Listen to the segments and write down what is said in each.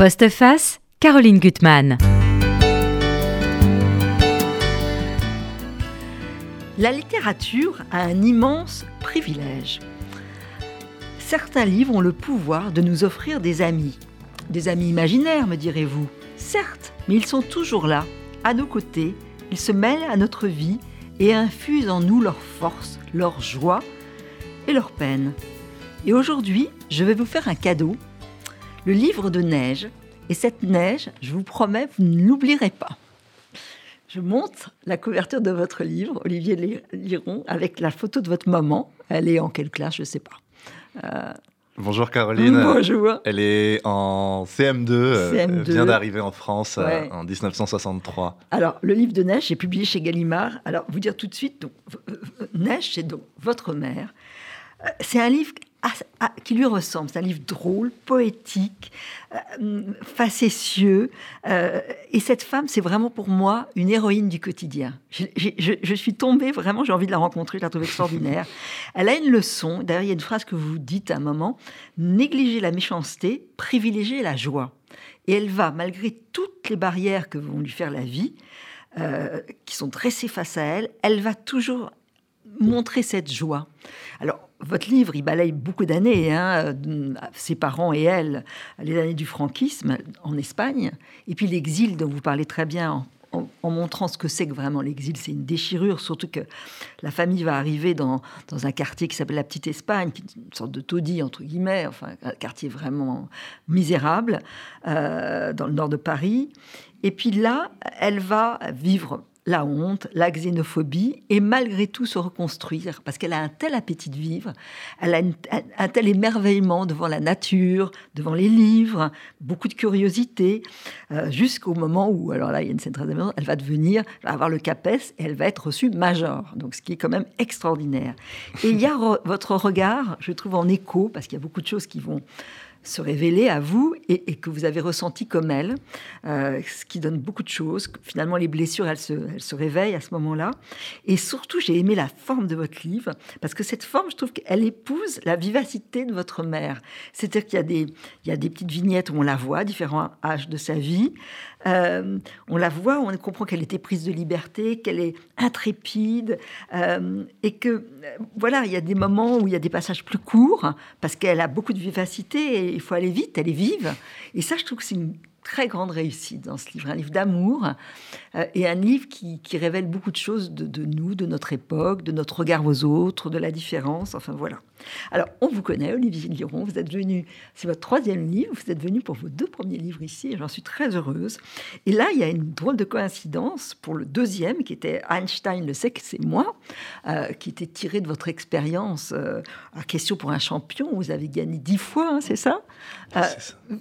Postface, Caroline Gutmann. La littérature a un immense privilège. Certains livres ont le pouvoir de nous offrir des amis. Des amis imaginaires, me direz-vous. Certes, mais ils sont toujours là, à nos côtés. Ils se mêlent à notre vie et infusent en nous leur force, leur joie et leur peine. Et aujourd'hui, je vais vous faire un cadeau le livre de neige. Et cette neige, je vous promets, vous ne l'oublierez pas. Je montre la couverture de votre livre, Olivier Liron, avec la photo de votre maman. Elle est en quelle classe Je ne sais pas. Euh, Bonjour Caroline. Bonjour. Elle est en CM2, euh, Elle vient d'arriver en France euh, en 1963. Alors, le livre de Neige est publié chez Gallimard. Alors, vous dire tout de suite, donc, Neige, c'est donc votre mère. C'est un livre qui lui ressemble. C'est un livre drôle, poétique, euh, facétieux. Euh, et cette femme, c'est vraiment pour moi une héroïne du quotidien. Je, suis tombée, vraiment, j'ai envie de la rencontrer, je la trouve extraordinaire. Elle a une leçon, d'ailleurs, il y a une phrase que vous dites à un moment, négliger la méchanceté, privilégier la joie. Et elle va, malgré toutes les barrières que vont lui faire la vie, euh, qui sont dressées face à elle, elle va toujours montrer cette joie. Alors, votre livre, il balaye beaucoup d'années, hein, ses parents et elle, les années du franquisme en Espagne, et puis l'exil dont vous parlez très bien en, montrant ce que c'est que vraiment l'exil. C'est une déchirure, surtout que la famille va arriver dans, dans un quartier qui s'appelle la Petite Espagne, qui est une sorte de taudis, entre guillemets, enfin un quartier vraiment misérable, euh, dans le nord de Paris. Et puis là, elle va vivre la honte, la xénophobie, et malgré tout se reconstruire, parce qu'elle a un tel appétit de vivre, elle a un tel émerveillement devant la nature, devant les livres, beaucoup de curiosité, euh, jusqu'au moment où, alors là, il y a une scène très amusante, elle va devenir, va avoir le CAPES, et elle va être reçue major, donc ce qui est quand même extraordinaire. Et il y a votre regard, je trouve, en écho, parce qu'il y a beaucoup de choses qui vont se révéler à vous et, que vous avez ressenti comme elle, euh, ce qui donne beaucoup de choses. Finalement, les blessures, elles se, elles se réveillent à ce moment-là. Et surtout, j'ai aimé la forme de votre livre, parce que cette forme, je trouve qu'elle épouse la vivacité de votre mère. C'est-à-dire qu'il y, a des, y a des petites vignettes où on la voit, différents âges de sa vie. Euh, on la voit, on comprend qu'elle était prise de liberté, qu'elle est intrépide, euh, et que, voilà, il y a des moments où il y a des passages plus courts, parce qu'elle a beaucoup de vivacité il faut aller vite, elle est vive. Et ça, je trouve que c'est une très grande réussite dans ce livre, un livre d'amour euh, et un livre qui, révèle beaucoup de choses de, nous, de notre époque, de notre regard aux autres, de la différence, enfin voilà. Alors, on vous connaît, Olivier Liron, vous êtes venu, c'est votre troisième livre, vous êtes venu pour vos deux premiers livres ici, j'en suis très heureuse. Et là, il y a une drôle de coïncidence pour le deuxième, qui était Einstein le sait que c'est moi, euh, qui était tiré de votre expérience euh, à question pour un champion, vous avez gagné dix fois, hein, c'est ça, ça.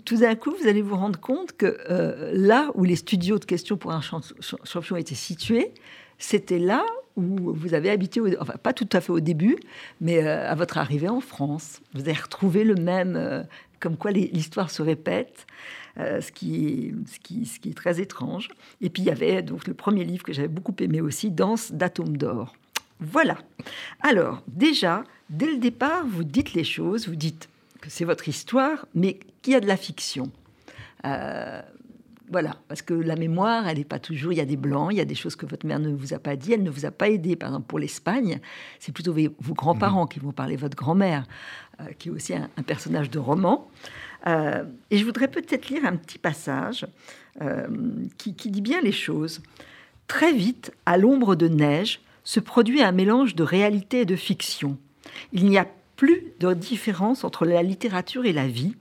Tout d'un coup, vous allez vous rendre compte que euh, là où les studios de questions pour un champion étaient situés, c'était là où vous avez habité, enfin pas tout à fait au début, mais euh, à votre arrivée en France. Vous avez retrouvé le même, euh, comme quoi l'histoire se répète, ce, qui est, ce, qui, est très étrange. Et puis il y avait donc le premier livre que j'avais beaucoup aimé aussi, Danse d'atomes d'or. Voilà. Alors déjà, dès le départ, vous dites les choses, vous dites que c'est votre histoire, mais qu'il y a de la fiction. Euh, voilà, parce que la mémoire, elle n'est pas toujours. Il y a des blancs, il y a des choses que votre mère ne vous a pas dit, elle ne vous a pas aidé. Par exemple, pour l'Espagne, c'est plutôt vos grands-parents mhm. qui vont parler, votre grand-mère, euh, qui est aussi un, personnage de roman. Euh, et je voudrais peut-être lire un petit passage qui, qui dit bien les choses. Très vite, à l'ombre de neige, se produit un mélange de réalité et de fiction. Il n'y a plus de différence entre la littérature et la vie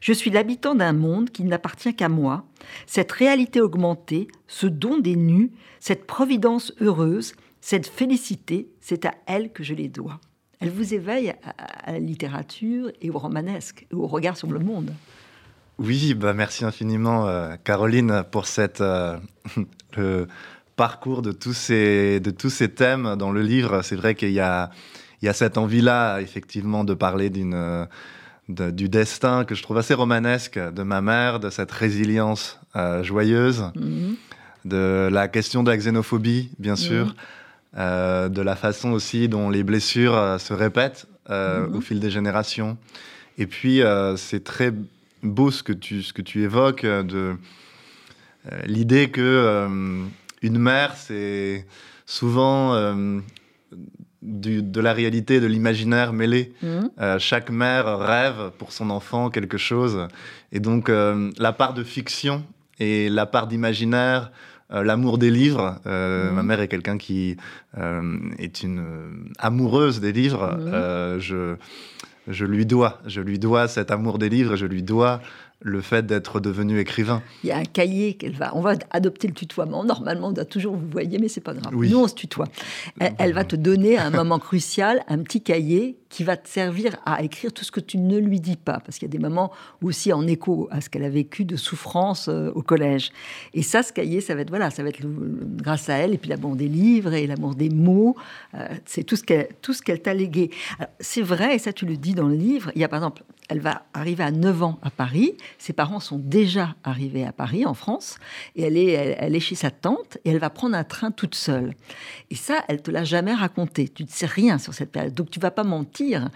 je suis l'habitant d'un monde qui n'appartient qu'à moi. Cette réalité augmentée, ce don des nus, cette providence heureuse, cette félicité, c'est à elle que je les dois. Elle vous éveille à, la littérature et au romanesque, au regard sur le monde. Oui, bah merci infiniment, euh, Caroline, pour cette, euh, le parcours de tous, ces, de tous ces thèmes dans le livre. C'est vrai qu'il y a, il y a cette envie-là, effectivement, de parler d'une du destin que je trouve assez romanesque de ma mère, de cette résilience euh, joyeuse, mhm. de la question de la xénophobie, bien sûr, euh, de la façon aussi dont les blessures euh, se répètent mhm. au fil des générations. Et puis, c'est très beau ce que tu, ce que tu évoques, de l'idée que une mère, c'est souvent de la réalité, de l'imaginaire mêlé. Mmh. chaque mère rêve pour son enfant quelque chose. Et donc, la part de fiction et la part d'imaginaire, euh, l'amour des livres. Euh, mhm. Ma mère est quelqu'un qui euh, est une amoureuse des livres. Mhm. je, je lui dois, je lui dois cet amour des livres, je lui dois le fait d'être devenu écrivain. Il y a un cahier qu'elle va. On va adopter le tutoiement. Normalement, on doit toujours vous voyez, mais c'est pas grave. Nous, on se tutoie. Elle, va te donner à un moment crucial un petit cahier qui va te servir à écrire tout ce que tu ne lui dis pas, parce qu'il y a des moments aussi en écho à ce qu'elle a vécu de souffrance euh, au collège. Et ça, ce cahier, ça va être voilà, ça va être grâce à elle et puis l'amour des livres et l'amour des mots. Euh, c'est tout ce qu'elle tout ce qu'elle t'a légué. C'est vrai, et ça tu le dis dans le livre. Il y a par exemple elle va arriver à 9 ans à Paris. Ses parents sont déjà arrivés à Paris, en France. Et elle est, chez sa tante et elle va prendre un train toute seule. Et ça, elle te l'a jamais raconté. Tu ne sais rien sur cette période. Donc tu vas pas mentir.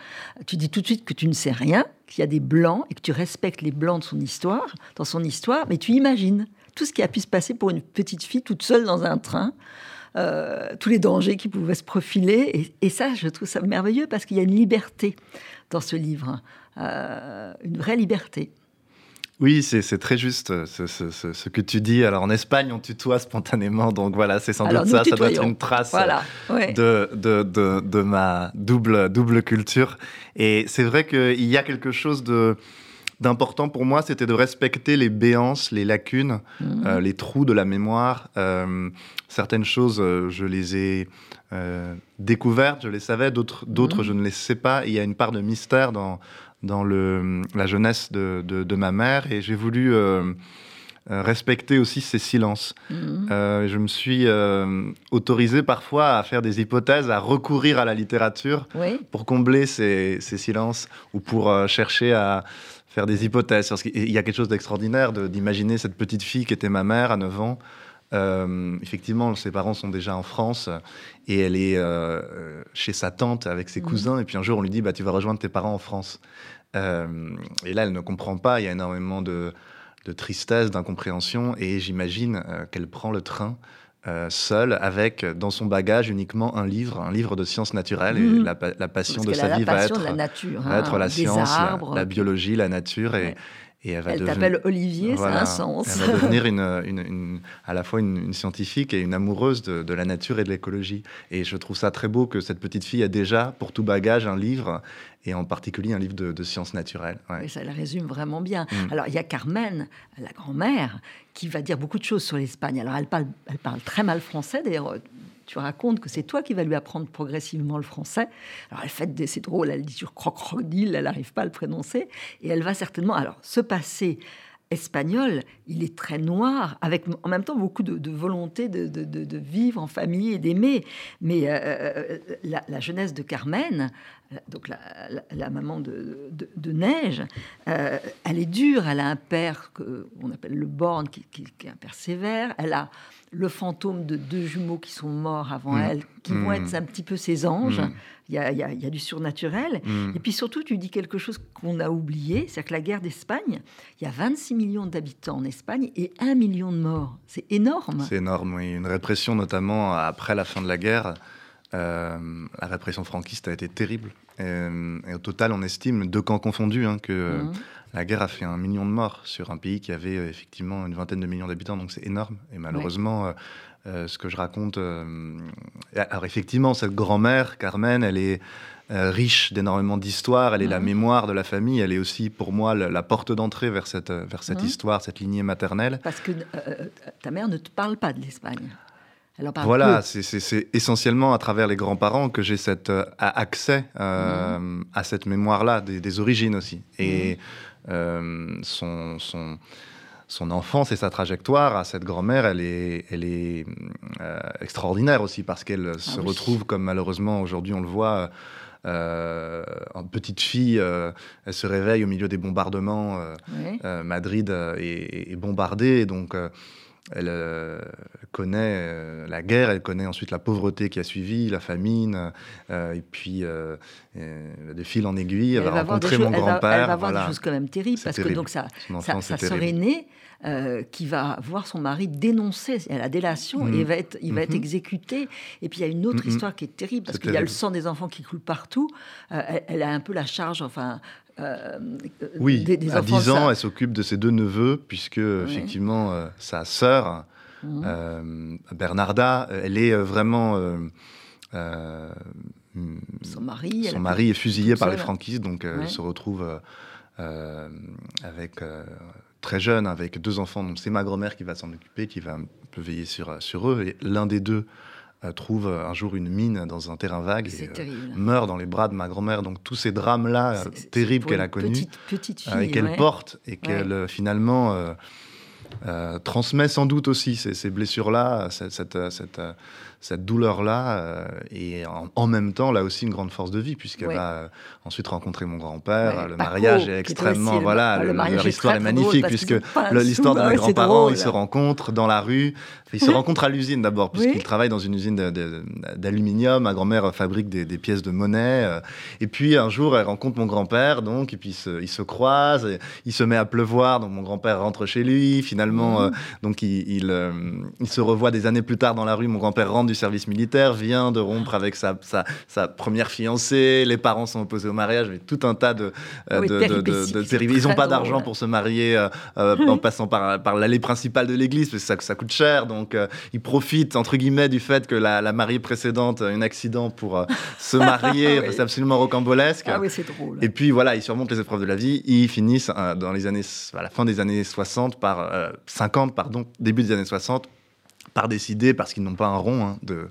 Tu dis tout de suite que tu ne sais rien, qu'il y a des blancs et que tu respectes les blancs de son histoire, dans son histoire, mais tu imagines tout ce qui a pu se passer pour une petite fille toute seule dans un train. Euh, tous les dangers qui pouvaient se profiler. Et, et ça, je trouve ça merveilleux parce qu'il y a une liberté dans ce livre. Euh, une vraie liberté. Oui, c'est très juste ce, que tu dis. Alors en Espagne, on tutoie spontanément, donc voilà, c'est sans doute ça, ça doit être une trace de, de, de, ma double, double culture. Et c'est vrai qu'il y a quelque chose de d'important pour moi, c'était de respecter les béances, les lacunes, mhm. euh, les trous de la mémoire. Euh, certaines choses, je les ai découvertes, je les savais, d'autres, d'autres, mhm. je ne les sais pas. Il y a une part de mystère dans, dans le, la jeunesse de, de, ma mère et j'ai voulu euh, euh, respecter aussi ses silences. Mhm. Euh, je me suis autorisé parfois à faire des hypothèses, à recourir à la littérature pour combler ces, ces, silences ou pour chercher à faire des hypothèses. Il y a quelque chose d'extraordinaire d'imaginer cette petite fille qui était ma mère à 9 ans. Effectivement, ses parents sont déjà en France et elle est chez sa tante avec ses mhm. cousins. Et puis un jour, on lui dit bah, Tu vas rejoindre tes parents en France. Euh, et là, elle ne comprend pas. Il y a énormément de, tristesse, d'incompréhension. Et j'imagine euh, qu'elle prend le train euh, seule, avec dans son bagage uniquement un livre, un livre de sciences naturelles. Et mmh. la, passion de sa vie va être, la, nature, va être la science, la, biologie, la nature. Et, elle, t'appelle Olivier, ça a un sens. Elle va devenir une, à la fois une, scientifique et une amoureuse de, la nature et de l'écologie. Et je trouve ça très beau que cette petite fille a déjà, pour tout bagage, un livre, et en particulier un livre de, sciences naturelles. Ouais. ça la résume vraiment bien. Mm. Alors, il y a Carmen, la grand-mère, qui va dire beaucoup de choses sur l'Espagne. Alors, elle parle, elle parle très mal français, d'ailleurs tu racontes que c'est toi qui vas lui apprendre progressivement le français. Alors elle fait des, c'est drôle, elle dit sur crocodile, elle n'arrive pas à le prononcer, et elle va certainement, alors ce passé espagnol, il est très noir, avec en même temps beaucoup de, volonté de, vivre en famille et d'aimer. Mais euh, euh, la, jeunesse de Carmen, donc la, maman de, Neige, euh, elle est dure. Elle a un père qu'on appelle le Borne, qui, qui, est un père sévère. Elle a le fantôme de deux jumeaux qui sont morts avant mm. elle, qui vont mm. être un petit peu ses anges. Mm. Il, y a, du surnaturel. Et puis surtout, tu dis quelque chose qu'on a oublié, c'est que la guerre d'Espagne, il y a 26 millions d'habitants en Espagne et 1 million de morts. C'est énorme. C'est énorme, oui. Une répression notamment après la fin de la guerre. Euh, la répression franquiste a été terrible. Et, au total, on estime, deux camps confondus, hein, que la guerre a fait un million de morts sur un pays qui avait euh, effectivement une vingtaine de millions d'habitants, donc c'est énorme. Et malheureusement, euh, euh, ce que je raconte. alors, effectivement, cette grand-mère, Carmen, elle est. riche d'énormément d'histoires, elle est la mhm. mémoire de la famille, elle est aussi pour moi la, porte d'entrée vers cette, vers cette mhm. histoire, cette lignée maternelle. Parce que ta mère ne te parle pas de l'Espagne. Voilà, c'est essentiellement à travers les grands-parents que j'ai cet accès mhm. à cette mémoire-là, des, origines aussi. Et euh, son, son, son, enfance et sa trajectoire à cette grand-mère, elle est, elle est euh, extraordinaire aussi parce qu'elle ah se retrouve, comme malheureusement aujourd'hui on le voit, euh, en petite fille, elle se réveille au milieu des bombardements. Madrid est, bombardée, donc elle connaît la guerre, elle connaît ensuite la pauvreté qui a suivi, la famine, et puis de fil en aiguille, elle, va rencontrer mon grand-père. Elle va, voir des choses quand même terribles, parce que donc sa, sa, sa sœur aînée, qui va voir son mari dénoncer la délation et mm. va être, il va être mm-hmm. exécuté. Et puis il y a une autre mm-hmm. histoire qui est terrible parce qu'il y a le sang des enfants qui coule partout. elle, a un peu la charge, enfin, euh, oui, à 10 ans, elle s'occupe de ses deux neveux, puisque effectivement, euh, sa sœur, mhm. euh, Bernarda, elle est vraiment. son mari, son mari est fusillé par les franquistes, donc elle se retrouve avec très jeune, avec deux enfants. Donc c'est ma grand-mère qui va s'en occuper, qui va un peu veiller sur, sur eux. Et l'un des deux trouve un jour une mine dans un terrain vague et euh, meurt dans les bras de ma grand-mère. Donc tous ces drames-là terribles qu'elle a connus euh, et qu'elle porte et qu'elle finalement transmet sans doute aussi ces, blessures-là, cette, cette, cette douleur-là euh, et en, même temps, là aussi, une grande force de vie, puisqu'elle va euh, ensuite rencontrer mon grand-père. le mariage est extrêmement. voilà, leur histoire est, magnifique, puisque l'histoire de mes grands-parents, ils se rencontrent dans la rue. Ils se rencontrent à l'usine d'abord, puisqu'ils travaillent dans une usine d'aluminium. Ma grand-mère fabrique des, pièces de monnaie. Euh, et puis un jour, elle rencontre mon grand-père, donc, et puis ils se, croisent. Et il se met à pleuvoir, donc mon grand-père rentre chez lui. Finalement, mmh. donc il, il, se revoit des années plus tard dans la rue. Mon grand-père rentre du service militaire, vient de rompre avec sa, sa, première fiancée, les parents sont opposés au mariage, mais tout un tas de, euh, de, Ils n'ont pas d'argent pour se marier euh, euh, en passant par, par l'allée principale de l'église, parce que ça, ça coûte cher, donc ils profitent, entre guillemets, du fait que la, mariée précédente a un accident pour se marier, c'est absolument rocambolesque. Ah oui, c'est drôle. Et puis voilà, ils surmontent les épreuves de la vie, ils finissent dans les années, à la fin des années 60 par 50, pardon, début des années 60 par décider, parce qu'ils n'ont pas un rond, hein, de,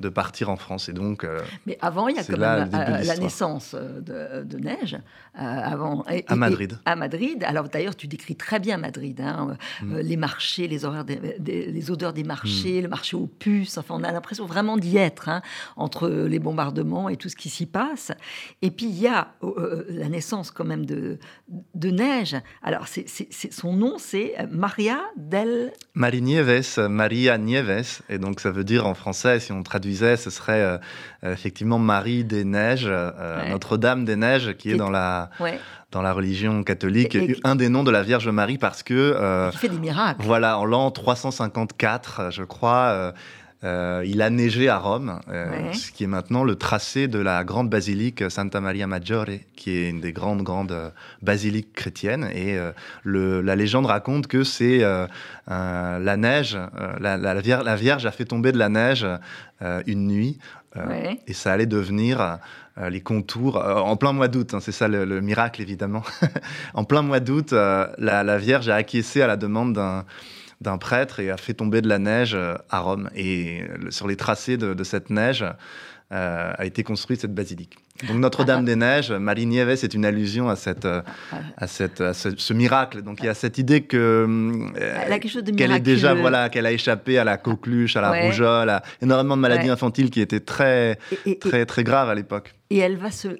de partir en France. Et donc, euh, Mais avant, il y a quand même euh, la, naissance euh, de, Neige. avant, à Madrid. à Madrid. Alors d'ailleurs, tu décris très bien Madrid. Hein, mm. les marchés, les, horaires les odeurs des marchés, mm. le marché aux puces. Enfin, on a l'impression vraiment d'y être, hein, entre les bombardements et tout ce qui s'y passe. Et puis, il y a la naissance quand même de, de Neige. Alors, c'est, son nom, c'est Maria del... Marie Nieves, Maria Nieves. Et donc, ça veut dire en français, si on traduit ce serait euh, effectivement Marie des Neiges, euh, Notre-Dame des Neiges, qui est dans la, dans la religion catholique, un des noms de la Vierge Marie parce que... Euh, fait des miracles. Voilà, en l'an 354, je crois, euh, il a neigé à Rome, euh, ce qui est maintenant le tracé de la grande basilique Santa Maria Maggiore, qui est une des grandes, grandes euh, basiliques chrétiennes. Et la légende raconte que c'est la neige, la, Vierge, a fait tomber de la neige une nuit, et ça allait devenir les contours, en plein mois d'août, hein, c'est ça le, miracle évidemment. en plein mois d'août, la, Vierge a acquiescé à la demande d'un prêtre et a fait tomber de la neige euh, à Rome. Et sur les tracés de, cette neige euh, a été construite cette basilique. Donc Notre-Dame des Neiges, Marie Nieves, c'est une allusion à, cette, euh, à, cette, à ce, miracle. Donc il y a cette idée que qu'elle est déjà voilà qu'elle a échappé à la coqueluche, à la rougeole, à énormément de maladies infantiles qui étaient très très très graves à l'époque. Et elle va se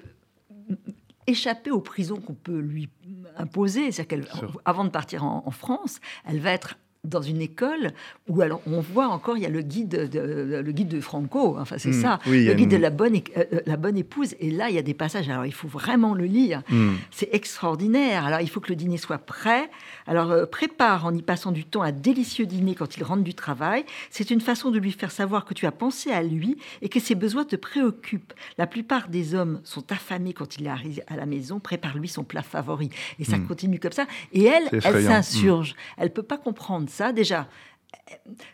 échapper aux prisons qu'on peut lui imposer. C'est-à-dire qu'avant de partir en, France, elle va être dans une école où alors on voit encore il y a le guide de, le guide de Franco enfin c'est hmm. ça le guide de la bonne euh, euh, la bonne épouse. Et là il y a des passages alors il faut vraiment le lire. Hmm. c'est extraordinaire. Alors il faut que le dîner soit prêt. Alors euh, prépare en y passant du temps un délicieux dîner quand il rentre du travail. C'est une façon de lui faire savoir que tu as pensé à lui et que ses besoins te préoccupent. La plupart des hommes sont affamés quand il arrive à la maison. Prépare lui son plat favori. Et ça hmm. continue comme ça. Et elle elle s'insurge. Elle peut pas comprendre ça, déjà,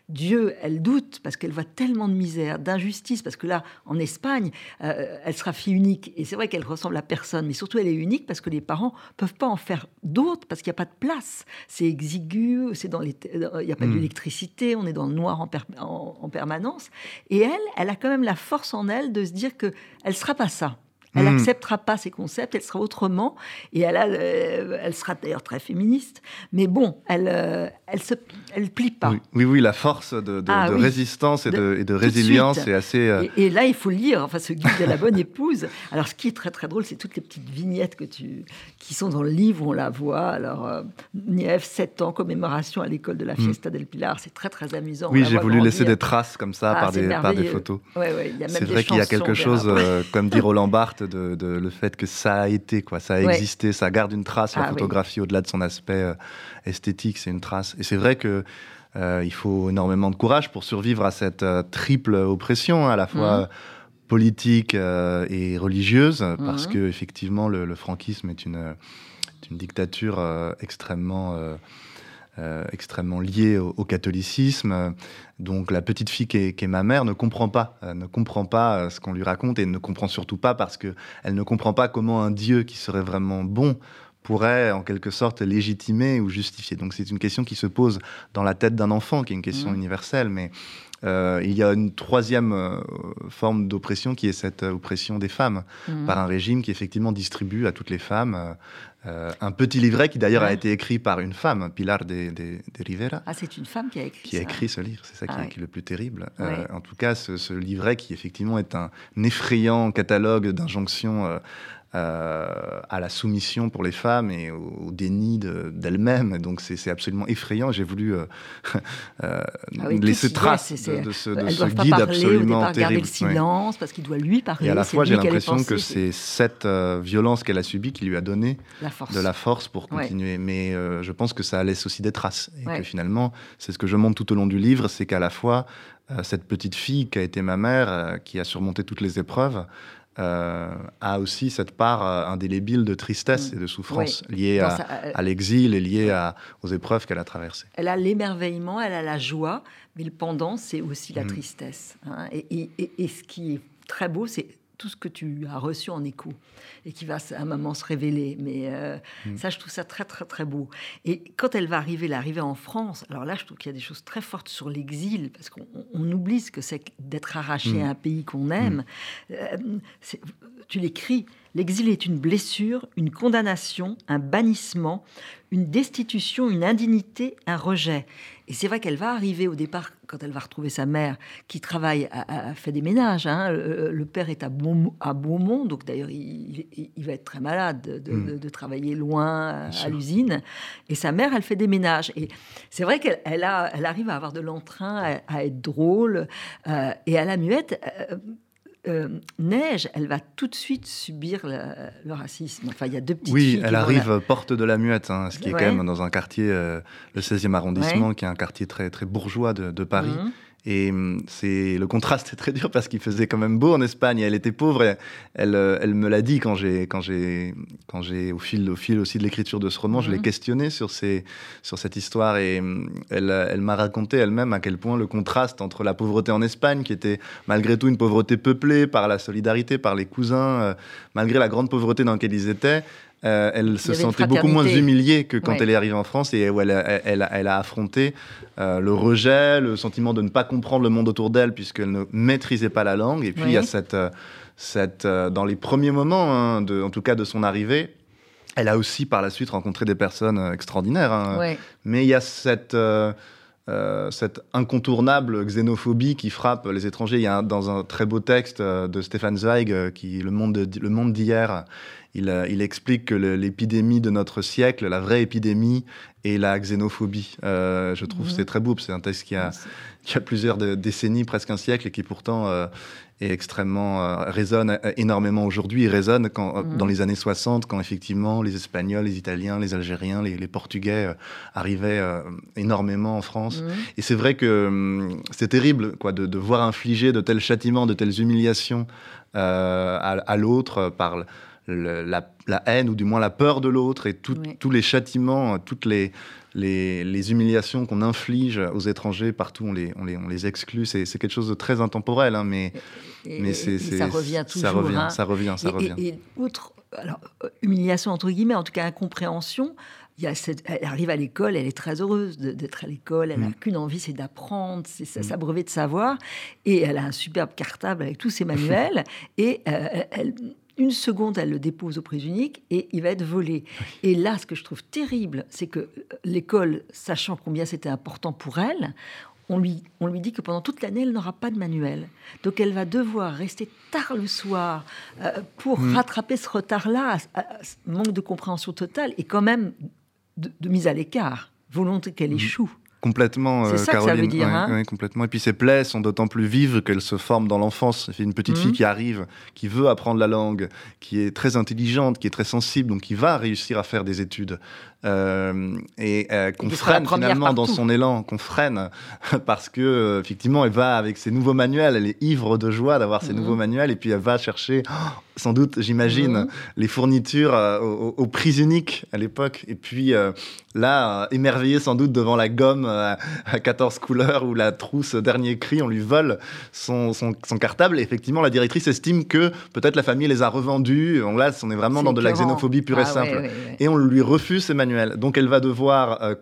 Dieu, elle doute parce qu'elle voit tellement de misère, d'injustice, parce que là, en Espagne, euh, elle sera fille unique. Et c'est vrai qu'elle ressemble à personne, mais surtout elle est unique parce que les parents peuvent pas en faire d'autres parce qu'il n'y a pas de place. C'est exigu, c'est dans il n'y a pas hmm. d'électricité, on est dans le noir en, permanence. Et elle, elle a quand même la force en elle de se dire que elle sera pas ça. Elle n'acceptera hmm. pas ces concepts, elle sera autrement. Et elle, a, euh, elle sera d'ailleurs très féministe. Mais bon, elle, euh, elle se, elle plie pas. Oui, oui, la force de, de, ah résistance et de, et de résilience est assez. Euh, et, là, il faut lire, enfin, ce guide de la bonne épouse. Alors, ce qui est très très drôle, c'est toutes les petites vignettes que tu, qui sont dans le livre, on la voit. Alors, euh, Nièvre, 7 ans, commémoration à l'école de la mm. Fiesta del Pilar, c'est très très amusant. Oui, j'ai voulu laisser des traces comme ça ah, par, des, par des photos. c'est vrai qu'il y a quelque chose, euh, comme dit Roland Barthes, de, de, le fait que ça a été, quoi, ça a existé, ça garde une trace, la ah photographie, au-delà de son aspect esthétique, c'est une trace. Et c'est vrai que euh, il faut énormément de courage pour survivre à cette euh, triple oppression, à la fois mmh. politique euh, et religieuse, parce mmh. que effectivement le, franquisme est une, une dictature extrêmement extrêmement liée au, catholicisme. Donc la petite fille qui est, ma mère ne comprend pas, ne comprend pas ce qu'on lui raconte et ne comprend surtout pas parce que elle ne comprend pas comment un Dieu qui serait vraiment bon pourrait en quelque sorte légitimer ou justifier. Donc c'est une question qui se pose dans la tête d'un enfant, qui est une question mmh. universelle, mais euh, il y a une troisième euh, forme d'oppression qui est cette oppression des femmes mmh. par un régime qui effectivement distribue à toutes les femmes euh, un petit livret qui d'ailleurs a été écrit par une femme, Pilar de, Rivera. Ah, c'est une femme qui a écrit Qui a écrit ce livre, c'est ça qui, ah est, le plus terrible. en tout cas, ce, ce, livret qui effectivement est un effrayant catalogue d'injonctions euh, à la soumission pour les femmes et au, déni d'elles-mêmes. Donc c'est absolument effrayant. J'ai voulu euh, euh, ah laisser trace de, ce, de guide absolument au terrible. garder le silence parce qu'il doit lui parler. Et à la fois, j'ai l'impression que c'est cette violence qu'elle a subie qui lui a donné de la force pour continuer. Mais je pense que ça laisse aussi des traces. Et que finalement, c'est ce que je montre tout au long du livre, c'est qu'à la fois, cette petite fille qui a été ma mère, qui a surmonté toutes les épreuves, euh, a aussi cette part euh, indélébile de tristesse mm. et de souffrance liée à, l'exil et liée aux épreuves qu'elle a traversées. Elle a l'émerveillement, elle a la joie, mais le pendant, c'est aussi la mm. tristesse. Hein. et, ce qui est très beau, c'est tout ce que tu as reçu en écho et qui va à un moment se révéler. Mais euh, mm. ça, je trouve ça très, très, très beau. Et quand elle va arriver, l'arrivée en France, alors là, je trouve qu'il y a des choses très fortes sur l'exil, parce qu'on oublie ce que c'est d'être arraché mm. à un pays qu'on aime. Mm. Euh, tu l'écris, l'exil est une blessure, une condamnation, un bannissement, une destitution, une indignité, un rejet. Et c'est vrai qu'elle va arriver au départ, quand elle va retrouver sa mère, qui travaille, a, fait des ménages. Hein. Le, père est à, Beaumont, donc d'ailleurs, il, va être très malade de, hmm. travailler loin à, l'usine. Et sa mère, elle fait des ménages. Et c'est vrai qu'elle elle arrive à avoir de l'entrain, à, être drôle. Euh, et à la muette, euh, euh, Neige, elle va tout de suite subir le, racisme. Enfin, il y a deux petites Oui, elle arrive porte de la Muette, hein, ce qui est quand même dans un quartier, euh, le 16e arrondissement, qui est un quartier très, très bourgeois de, Paris. Mhm. Et hum, c'est le contraste est très dur parce qu'il faisait quand même beau en Espagne. Et elle était pauvre. Et elle, euh, elle me l'a dit quand j'ai quand j'ai quand j'ai au fil au fil aussi de l'écriture de ce roman, je l'ai mhm. questionné sur ces sur cette histoire et hum, elle elle m'a raconté elle-même à quel point le contraste entre la pauvreté en Espagne, qui était malgré tout une pauvreté peuplée par la solidarité, par les cousins, euh, malgré la grande pauvreté dans laquelle ils étaient, euh, elle se sentait beaucoup moins humiliée que quand elle est arrivée en France et où elle, elle, elle a affronté euh, le rejet, le sentiment de ne pas comprendre le monde autour d'elle puisqu'elle ne maîtrisait pas la langue. Et puis il y a cette, euh, cette dans les premiers moments, hein, de, en tout cas de son arrivée, elle a aussi par la suite rencontré des personnes extraordinaires. Hein. Mais il y a cette euh, cette incontournable xénophobie qui frappe les étrangers. Il y a dans un très beau texte de Stéphane Zweig, qui Le Monde d'hier, il, il, explique que l'épidémie de notre siècle, la vraie épidémie, est la xénophobie. je trouve que mhm. c'est très beau. C'est un texte qui a, qui a plusieurs décennies, presque un siècle, et qui pourtant est extrêmement euh, résonne euh, énormément aujourd'hui. Il résonne quand, euh, mm. dans les années 60, quand effectivement les Espagnols, les Italiens, les Algériens, les, Portugais arrivaient énormément en France. Mm. Et c'est vrai que hum, c'est terrible quoi, de, voir infliger de tels châtiments, de telles humiliations à, l'autre par la, haine ou du moins la peur de l'autre et tous les châtiments, toutes les les, humiliations qu'on inflige aux étrangers partout, on les, on les, on les exclut. C'est quelque chose de très intemporel, hein, mais, mais c'est ça revient toujours. Ça revient, hein. ça revient, ça revient. Et, outre alors, humiliation entre guillemets, en tout cas incompréhension, il y a elle arrive à l'école, elle est très heureuse d'être à l'école, elle n'a mm. qu'une envie, c'est d'apprendre, c'est mm. s'abreuver de savoir, et elle a un superbe cartable avec tous ses manuels, et euh, elle, une seconde, elle le dépose au prise unique et il va être volé. Et là, ce que je trouve terrible, c'est que l'école, sachant combien c'était important pour elle, on lui, on lui dit que pendant toute l'année, elle n'aura pas de manuel. Donc elle va devoir rester tard le soir euh, pour mm. rattraper ce retard-là, manque de compréhension totale et quand même de, mise à l'écart, volonté qu'elle mm. échoue. Complètement, C'est euh, ça Que ça veut dire, hein. complètement. Et puis ces plaies sont d'autant plus vives qu'elles se forment dans l'enfance. C'est une petite fille mm. qui arrive, qui veut apprendre la langue, qui est très intelligente, qui est très sensible, donc qui va réussir à faire des études. Euh, et euh, qu'on freine finalement dans son élan, qu'on freine parce que euh, effectivement elle va avec ses nouveaux manuels, elle est ivre de joie d'avoir ses mhm. nouveaux manuels et puis elle va chercher oh, sans doute, j'imagine, mhm. les fournitures aux, aux, prix uniques à l'époque. Et puis là émerveillée sans doute devant la gomme à 14 couleurs ou la trousse dernier cri, on lui vole son, son, cartable. Et effectivement la directrice estime que peut-être la famille les a revendus. On, là, on est vraiment dans de la xénophobie pure et ah simple. et on lui refuse ses manuels donc elle va devoir euh,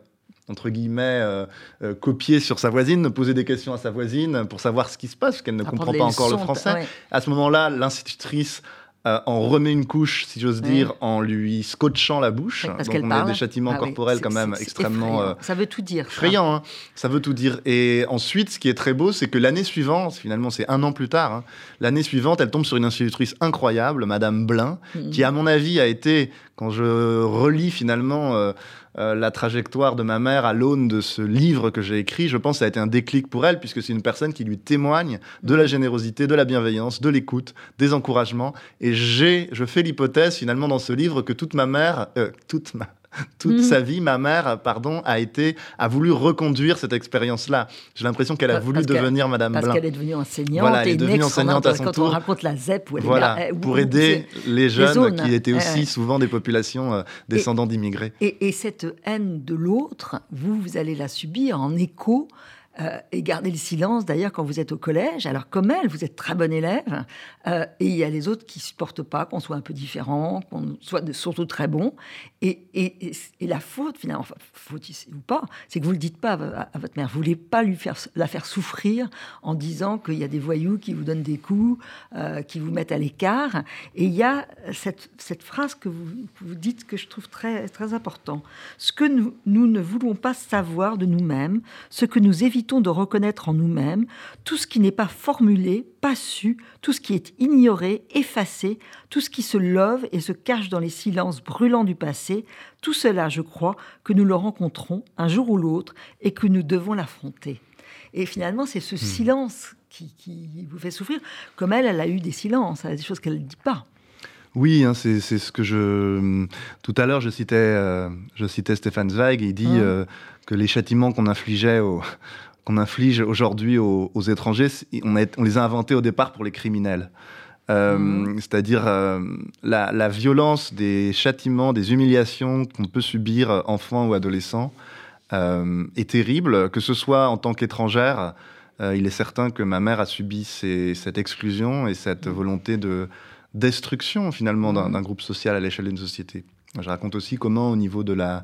entre guillemets, euh, euh, copier sur sa voisine, poser des questions à sa voisine pour savoir ce qui se passe, parce qu'elle ne comprend pas encore le français. À ce moment-là, l'institutrice euh, en remet une couche, si j'ose dire, en lui scotchant la bouche. parce Donc on a des châtiments ah corporels quand même extrêmement euh, ça veut tout dire. Effrayant, hein. ça veut tout dire. Et ensuite, ce qui est très beau, c'est que l'année suivante, finalement c'est un an plus tard, hein, l'année suivante, elle tombe sur une institutrice incroyable, Madame Blin, mm-hmm. qui à mon avis a été, quand je relis finalement euh, euh, la trajectoire de ma mère à l'aune de ce livre que j'ai écrit, je pense que ça a été un déclic pour elle, puisque c'est une personne qui lui témoigne de la générosité, de la bienveillance, de l'écoute, des encouragements. Et j'ai, je fais l'hypothèse finalement dans ce livre que toute ma mère, euh, toute ma, toute mhm. sa vie, ma mère, pardon, a été, a voulu reconduire cette expérience-là. J'ai l'impression qu'elle a voulu devenir Madame Parce qu'elle est devenue enseignante. Voilà, elle est devenue enseignante à son quand on raconte la ZEP, où elle voilà, est pour aider les jeunes qui étaient aussi souvent des populations euh, descendants d'immigrés. Et, et, cette haine de l'autre, vous, vous allez la subir en écho euh, et garder le silence d'ailleurs quand vous êtes au collège. Alors comme elle, vous êtes très bon élève, euh, et il y a les autres qui supportent pas qu'on soit un peu différent, qu'on soit surtout très bon. Et, la faute finalement, enfin, faute ou pas, c'est que vous le dites pas à, votre mère. Vous voulez pas lui faire la faire souffrir en disant qu'il y a des voyous qui vous donnent des coups, euh, qui vous mettent à l'écart. Et il y a cette, phrase que vous, dites que je trouve très très important. Ce que nous ne voulons pas savoir de nous-mêmes, ce que nous évitons de reconnaître en nous-mêmes tout ce qui n'est pas formulé, pas su, tout ce qui est ignoré, effacé, tout ce qui se love et se cache dans les silences brûlants du passé, tout cela, je crois, que nous le rencontrons un jour ou l'autre et que nous devons l'affronter. Et finalement, c'est ce hmm. silence qui, vous fait souffrir. Comme elle, elle a eu des silences, des choses qu'elle ne dit pas. Oui, hein, c'est ce que je. Tout à l'heure, je citais, euh, je citais Stéphane Zweig, il dit hein euh, que les châtiments qu'on infligeait aux, qu'on inflige aujourd'hui aux, étrangers, on, on, les a inventés au départ pour les criminels. Euh, mmh. C'est-à-dire euh, la, violence des châtiments, des humiliations qu'on peut subir euh, enfant ou adolescent est terrible, que ce soit en tant qu'étrangère. il est certain que ma mère a subi cette exclusion et cette mmh. volonté de destruction finalement d'un mmh. groupe social à l'échelle d'une société. Je raconte aussi comment au niveau de la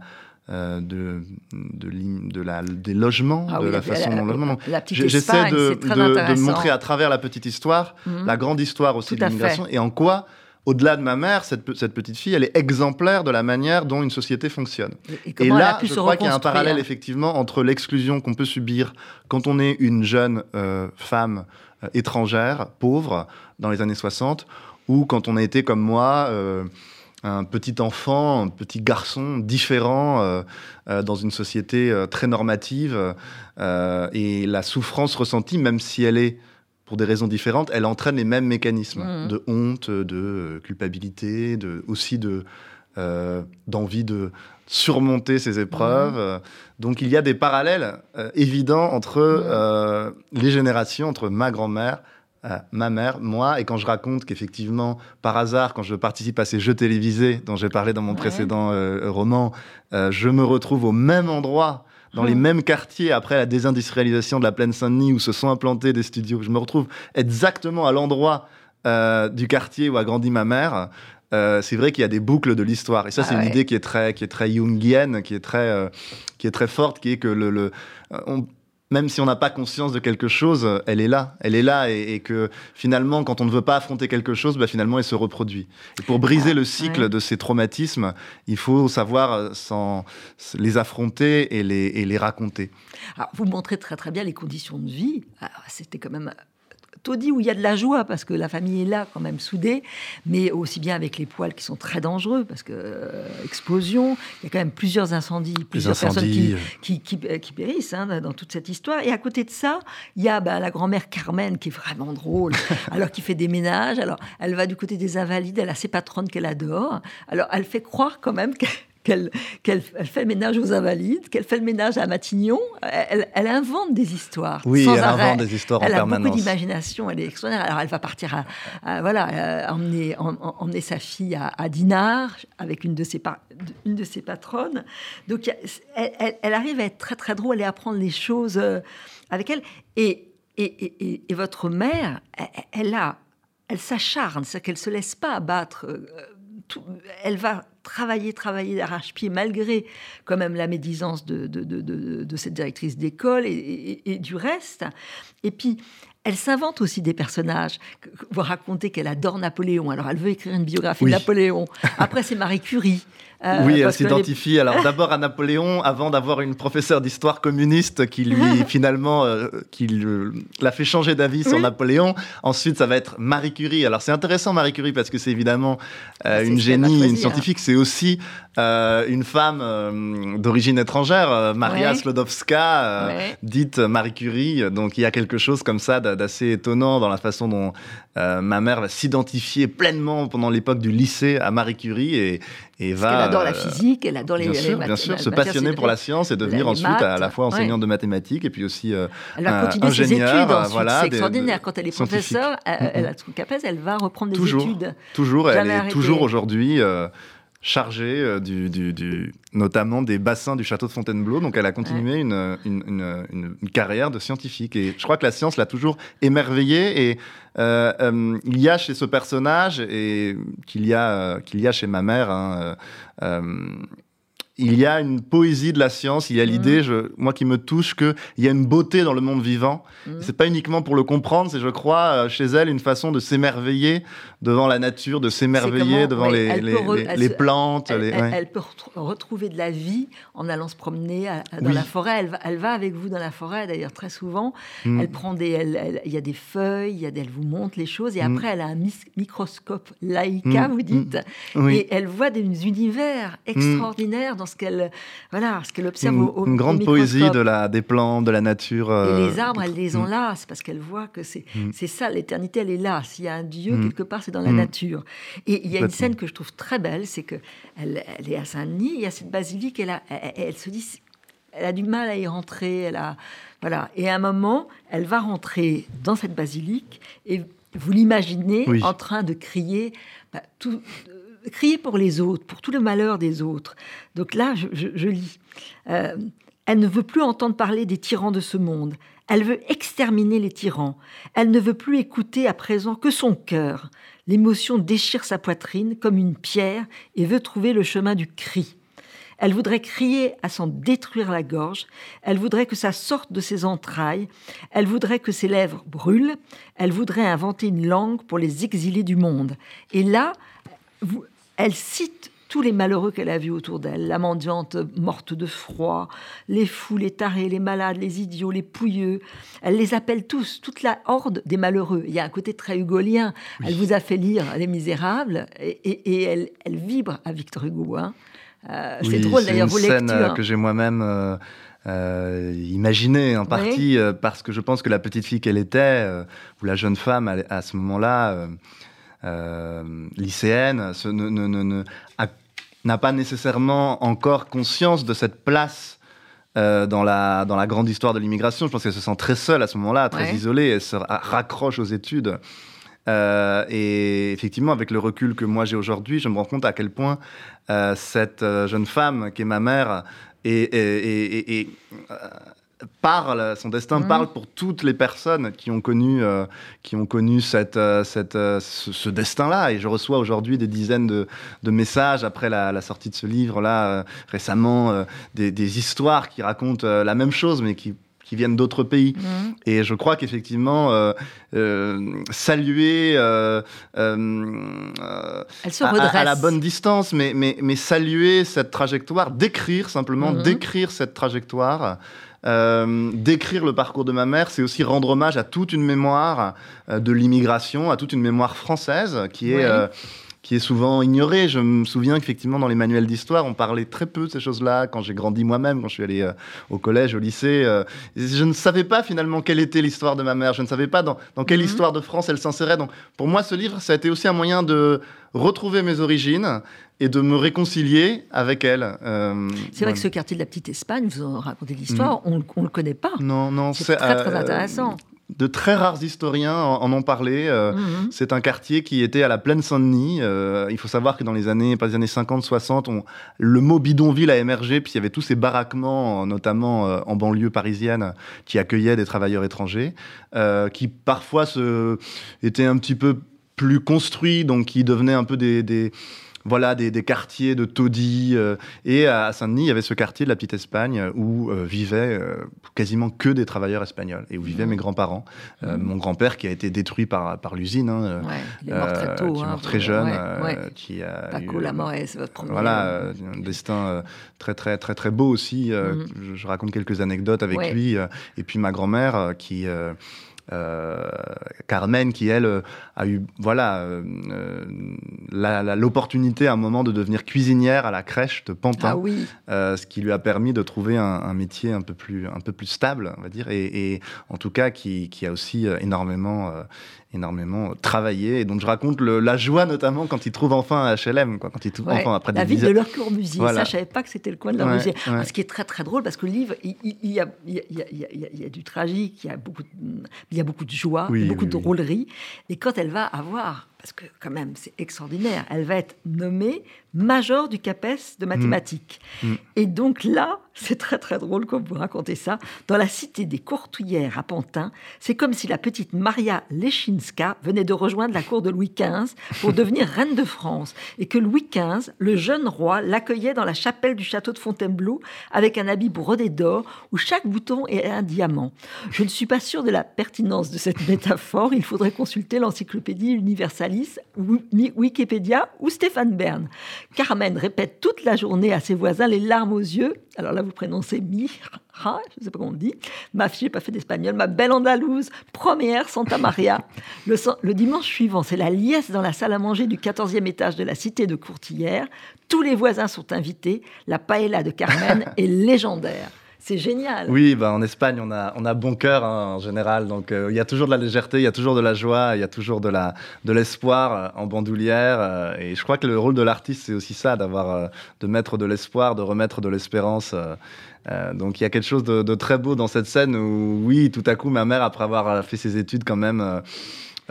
euh, de, de, de, la, des logements, ah de la façon dont logement. J'essaie de, de, montrer à travers la petite histoire, mhm. la grande histoire aussi de l'immigration, et en quoi, au-delà de ma mère, cette, cette, petite fille, elle est exemplaire de la manière dont une société fonctionne. Et, là, je crois qu'il y a un parallèle effectivement entre l'exclusion qu'on peut subir quand on est une jeune euh, femme euh, étrangère, pauvre, dans les années 60, ou quand on a été comme moi un petit enfant, un petit garçon différent euh, euh, dans une société euh, très normative. et la souffrance ressentie, même si elle est pour des raisons différentes, elle entraîne les mêmes mécanismes mmh. de honte, de culpabilité, de, aussi de d'envie de surmonter ces épreuves. Mmh. Donc il y a des parallèles évidents entre mmh. les générations, entre ma grand-mère, euh, ma mère, moi, et quand je raconte qu'effectivement, par hasard, quand je participe à ces jeux télévisés dont j'ai parlé dans mon précédent euh, roman, euh, je me retrouve au même endroit, dans les hum. mêmes quartiers, après la désindustrialisation de la plaine Saint-Denis, où se sont implantés des studios. Je me retrouve exactement à l'endroit du quartier où a grandi ma mère. c'est vrai qu'il y a des boucles de l'histoire. Et ça, c'est ah une idée qui est très, qui est très jungienne, qui est très, qui est très forte, qui est que le, le même si on n'a pas conscience de quelque chose, elle est là, elle est là, et, que finalement, quand on ne veut pas affronter quelque chose, bah, finalement, elle se reproduit. Et pour briser le cycle de ces traumatismes, il faut savoir euh, sans, les affronter et les, et les raconter. Alors, vous montrez très très bien les conditions de vie. C'était quand même taudis où il y a de la joie parce que la famille est là quand même soudée, mais aussi bien avec les poils qui sont très dangereux parce que euh, explosion, il y a quand même plusieurs incendies, plusieurs personnes qui, qui, qui, périssent hein, dans toute cette histoire. Et à côté de ça, il y a bah, la grand-mère Carmen qui est vraiment drôle, alors qui fait des ménages. Alors elle va du côté des invalides, elle a ses patronnes qu'elle adore. Alors elle fait croire quand même qu'elle qu'elle fait le ménage aux Invalides, qu'elle fait le ménage à Matignon. Elle, invente des histoires. Oui, elle invente des histoires elle en permanence. Elle a beaucoup d'imagination, elle est extraordinaire. Alors elle va partir à, voilà, emmener, emmener, sa fille à, Dinard avec une de ses, une de ses patronnes. Donc elle, arrive à être très très drôle et à apprendre les choses euh, avec elle. Et, et, et, votre mère, elle, a, elle s'acharne, c'est qu'elle se laisse pas abattre. Elle va travailler, travailler d'arrache-pied, malgré quand même la médisance de, de, cette directrice d'école et, du reste. Et puis, elle s'invente aussi des personnages. Vous racontez qu'elle adore Napoléon. Alors, elle veut écrire une biographie de Napoléon. Après, c'est Marie Curie. Euh, oui, elle s'identifie alors d'abord à Napoléon avant d'avoir une professeure d'histoire communiste qui lui finalement euh, qui l'a fait changer d'avis sur Napoléon. Ensuite, ça va être Marie Curie. Alors c'est intéressant Marie Curie parce que c'est évidemment euh, une génie, une hein. scientifique. C'est aussi une femme d'origine étrangère, Maria Slodowska, dite Marie Curie. Donc il y a quelque chose comme ça d'assez étonnant dans la façon dont ma mère va s'identifier pleinement pendant l'époque du lycée à Marie Curie et, et va. Adore la euh, physique, elle adore bien les, sûr, Bien sûr, se passionner pour la science et devenir ensuite à la fois enseignante de mathématiques et puis aussi euh, elle continuer ses études ensuite. Voilà, c'est extraordinaire. Quand elle est professeure, elle, elle, a tout capable, elle va reprendre des toujours, études. Toujours, elle est toujours aujourd'hui. Euh, chargée euh, du, du, notamment des bassins du château de Fontainebleau. Donc elle a continué une, une, une, carrière de scientifique. Et je crois que la science l'a toujours émerveillée. Et euh, euh, il y a chez ce personnage, et qu'il y, a, qu'il y a chez ma mère, hein, il y a une poésie de la science, il y a l'idée, mm. moi qui me touche, qu'il y a une beauté dans le monde vivant. Mm. C'est pas uniquement pour le comprendre, c'est, je crois, chez elle, une façon de s'émerveiller devant la nature, de s'émerveiller devant les, les, plantes. Elle, peut retrouver de la vie en allant se promener dans la forêt. Elle va, elle va, avec vous dans la forêt, d'ailleurs, très souvent. Mm. Elle prend des, il y a des feuilles, il y a elle vous montre les choses, et après, elle a un microscope Leica, vous dites, et elle voit des univers extraordinaires dans ce qu'elle voilà, ce qu'elle observe une, au, une grande poésie de la des plantes, de la nature. Et les euh, arbres, elle les ont mm. là, c'est parce qu'elle voit que c'est mm. c'est ça, l'éternité, elle est là. S'il y a un Dieu mm. quelque part, c'est dans la nature. Et il y a une scène que je trouve très belle, c'est que elle, elle, est à Saint-Denis, il y a cette basilique, elle, a, elle, se dit, elle a du mal à y rentrer, elle a voilà. Et à un moment, elle va rentrer dans cette basilique et vous l'imaginez en train de crier bah, tout, crier pour les autres, pour tout le malheur des autres. Donc là, je, lis. Euh, elle ne veut plus entendre parler des tyrans de ce monde. Elle veut exterminer les tyrans. Elle ne veut plus écouter à présent que son cœur. L'émotion déchire sa poitrine comme une pierre et veut trouver le chemin du cri. Elle voudrait crier à s'en détruire la gorge. Elle voudrait que ça sorte de ses entrailles. Elle voudrait que ses lèvres brûlent. Elle voudrait inventer une langue pour les exilés du monde. Et là, elle cite tous les malheureux qu'elle a vus autour d'elle, la mendiante morte de froid, les fous, les tarés, les malades, les idiots, les pouilleux. Elle les appelle tous, toute la horde des malheureux. Il y a un côté très hugolien. Elle vous a fait lire Les Misérables et, elle, vibre à Victor Hugo. Hein. Euh, c'est drôle d'ailleurs vos lectures. C'est une scène que j'ai moi-même euh, euh, imaginée en partie parce que je pense que la petite fille qu'elle était, ou la jeune femme à ce moment-là, euh, lycéenne n'a pas nécessairement encore conscience de cette place euh, dans, la, dans la grande histoire de l'immigration. Je pense qu'elle se sent très seule à ce moment-là, très isolée, elle se raccroche aux études. Euh, et effectivement, avec le recul que moi j'ai aujourd'hui, je me rends compte à quel point cette jeune femme, qui est ma mère, est, parle, son destin parle pour toutes les personnes qui ont connu, euh, qui ont connu cette, euh, cette, euh, ce, destin-là. Et je reçois aujourd'hui des dizaines de, de, messages après la, sortie de ce livre-là, récemment, des, des, histoires qui racontent la même chose, mais qui qui viennent d'autres pays. Mhm. Et je crois qu'effectivement, euh, euh, saluer Elle se à, à, la bonne distance, mais, mais, mais saluer cette trajectoire, décrire simplement, mhm. décrire cette trajectoire. Euh, décrire le parcours de ma mère, c'est aussi rendre hommage à toute une mémoire euh, de l'immigration, à toute une mémoire française qui est, euh, qui est souvent ignorée. Je me souviens qu'effectivement, dans les manuels d'histoire, on parlait très peu de ces choses-là. Quand j'ai grandi moi-même, quand je suis allé au collège, au lycée, je ne savais pas finalement quelle était l'histoire de ma mère. Je ne savais pas dans, dans quelle mhm. histoire de France elle s'insérait. Donc, pour moi, ce livre, ça a été aussi un moyen de retrouver mes origines et de me réconcilier avec elle. Euh, c'est vrai que ce quartier de la Petite Espagne, vous en racontez l'histoire, mm. on ne le connaît pas. Non, non, c'est très, très euh, intéressant. De très rares historiens en, ont parlé. Euh, mm-hmm. C'est un quartier qui était à la plaine Saint-Denis. il faut savoir que dans les années, pas les années 50-60, le mot bidonville a émergé, puis il y avait tous ces baraquements, notamment en banlieue parisienne, qui accueillaient des travailleurs étrangers, qui parfois se, étaient un petit peu plus construits, donc qui devenaient un peu des voilà, des, quartiers de taudis. Euh, et à Saint-Denis, il y avait ce quartier de la Petite Espagne où euh, vivaient euh, quasiment que des travailleurs espagnols et où vivaient mmh. mes grands-parents. Mmh. Mon grand-père qui a été détruit par, par l'usine, hein, il est mort très tôt, qui est hein, mort très jeune, qui a Paco Lamorez, votre premier. Voilà, un destin très très très très beau aussi. Mmh. Je, je, raconte quelques anecdotes avec lui. et puis ma grand-mère qui euh, Carmen, qui elle euh, a eu voilà euh, l'opportunité à un moment de devenir cuisinière à la crèche de Pantin, ah oui. ce qui lui a permis de trouver un, métier un peu plus un peu plus stable, on va dire, et, en tout cas qui, qui a aussi énormément énormément travaillé. Et donc, je raconte la joie, notamment, quand ils trouvent enfin un HLM, quoi, quand ils trouvent enfin après La ville de leur Corbusier. Ça, je savais pas que c'était le coin de leur musée. Ce qui est très, très drôle, parce que le livre, il, y, a, il, y, a, du tragique, il y a beaucoup de, il y a beaucoup de joie, beaucoup de drôlerie. Et quand elle va avoir parce que quand même c'est extraordinaire, elle va être nommée major du CAPES de mathématiques. Mm. Mm. Et donc là, c'est très très drôle quand vous racontez ça, dans la cité des Courtouillères à Pantin, c'est comme si la petite Maria Lechinska venait de rejoindre la cour de Louis XV pour devenir reine de France, et que Louis XV, le jeune roi, l'accueillait dans la chapelle du château de Fontainebleau avec un habit brodé d'or où chaque bouton est un diamant. Je ne suis pas sûre de la pertinence de cette métaphore, il faudrait consulter l'encyclopédie universelle Wikipédia ou Stéphane Bern. Carmen répète toute la journée à ses voisins les larmes aux yeux. Alors là, vous prononcez Mira, je ne sais pas comment on dit. Ma fille, j'ai pas fait d'espagnol. Ma belle Andalouse, première Santa Maria. Le, le dimanche suivant, c'est la liesse dans la salle à manger du 14e étage de la cité de Courtillère. Tous les voisins sont invités. La paella de Carmen est légendaire. C'est génial. Oui, bah, en Espagne, on a, on a bon cœur hein, en général. Donc, euh, il y a toujours de la légèreté, il y a toujours de la joie, il y a toujours de, la, de l'espoir euh, en bandoulière. Euh, et je crois que le rôle de l'artiste, c'est aussi ça, d'avoir, de mettre de l'espoir, de remettre de l'espérance. donc, il y a quelque chose de, de, très beau dans cette scène où, oui, tout à coup, ma mère, après avoir fait ses études quand même